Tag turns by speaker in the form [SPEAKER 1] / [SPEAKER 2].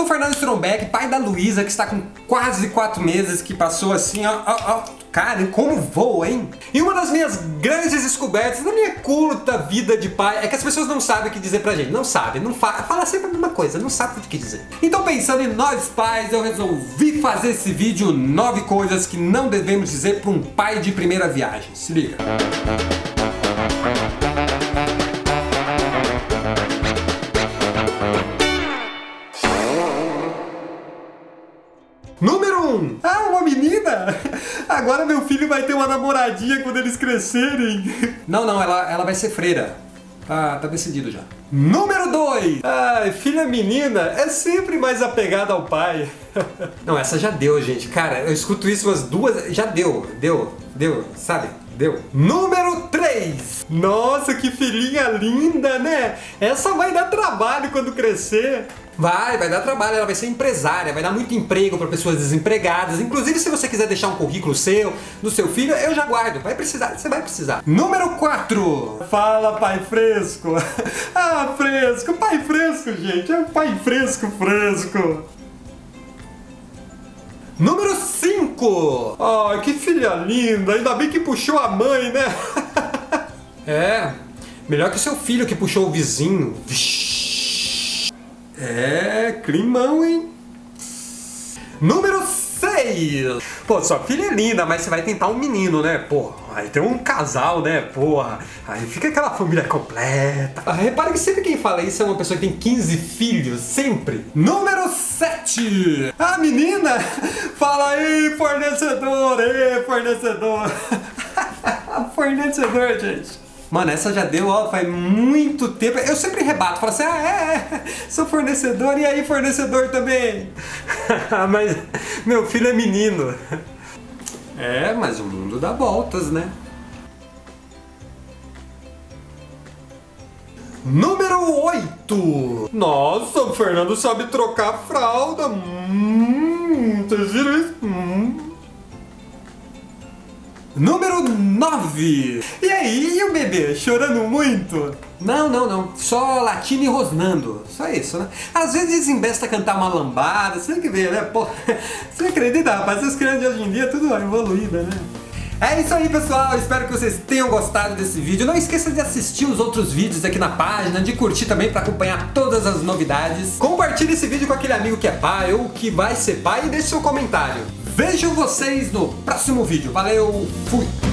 [SPEAKER 1] sou o Fernando Strombeck, pai da Luísa, que está com quase 4 meses, que passou assim, ó, ó, ó. Cara, como voa, hein? E uma das minhas grandes descobertas na minha curta vida de pai é que as pessoas não sabem o que dizer pra gente. Não sabem, não fa fala sempre a mesma coisa, não sabe o que dizer. Então pensando em nós pais, eu resolvi fazer esse vídeo 9 coisas que não devemos dizer pra um pai de primeira viagem. Se liga. Número 1. Ah, uma menina? Agora meu filho vai ter uma namoradinha quando eles crescerem. Não, não, ela, ela vai ser freira. Tá, tá decidido já. Número 2. Ai, filha menina é sempre mais apegada ao pai. Não, essa já deu, gente. Cara, eu escuto isso umas duas. Já deu, deu, deu, sabe? Deu. Número 3. Nossa, que filhinha linda, né? Essa vai dar trabalho quando crescer. Vai, vai dar trabalho, ela vai ser empresária, vai dar muito emprego para pessoas desempregadas. Inclusive, se você quiser deixar um currículo seu, do seu filho, eu já guardo. Vai precisar, você vai precisar. Número 4. Fala, pai fresco. ah, fresco, pai fresco, gente. É um pai fresco, fresco. Número 5. Ai, que filha linda. Ainda bem que puxou a mãe, né? é, melhor que seu filho que puxou o vizinho. Vixi. É, climão, hein? Número 6. Pô, sua filha é linda, mas você vai tentar um menino, né? Pô, aí tem um casal, né? Porra, aí fica aquela família completa. Ah, repare que sempre quem fala isso é uma pessoa que tem 15 filhos, sempre. Número 7. A menina fala aí, fornecedor, ei, fornecedor. fornecedor, gente. Mano, essa já deu, ó, faz muito tempo. Eu sempre rebato, falo assim, ah, é, é, sou fornecedor, e aí, fornecedor também? mas meu filho é menino. É, mas o mundo dá voltas, né? Número 8. Nossa, o Fernando sabe trocar fralda. Hum, vocês viram isso? Hum. Número 9. E aí, e o bebê? Chorando muito? Não, não, não. Só latindo e rosnando. Só isso, né? Às vezes desembesta cantar uma lambada. Você tem que ver, né? Pô, você acredita, rapaz? As crianças de hoje em dia tudo evoluída, né? É isso aí, pessoal. Espero que vocês tenham gostado desse vídeo. Não esqueça de assistir os outros vídeos aqui na página, de curtir também para acompanhar todas as novidades. Compartilhe esse vídeo com aquele amigo que é pai ou que vai ser pai e deixe seu comentário. Vejo vocês no próximo vídeo. Valeu, fui!